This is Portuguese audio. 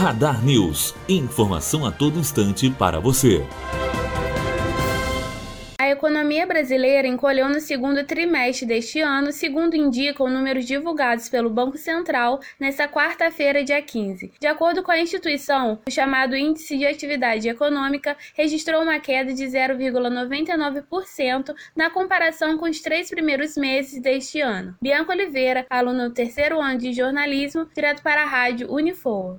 Radar News. Informação a todo instante para você. A economia brasileira encolheu no segundo trimestre deste ano, segundo indicam números divulgados pelo Banco Central nesta quarta-feira, dia 15. De acordo com a instituição, o chamado Índice de Atividade Econômica registrou uma queda de 0,99% na comparação com os três primeiros meses deste ano. Bianca Oliveira, aluno do terceiro ano de jornalismo, direto para a rádio Unifor.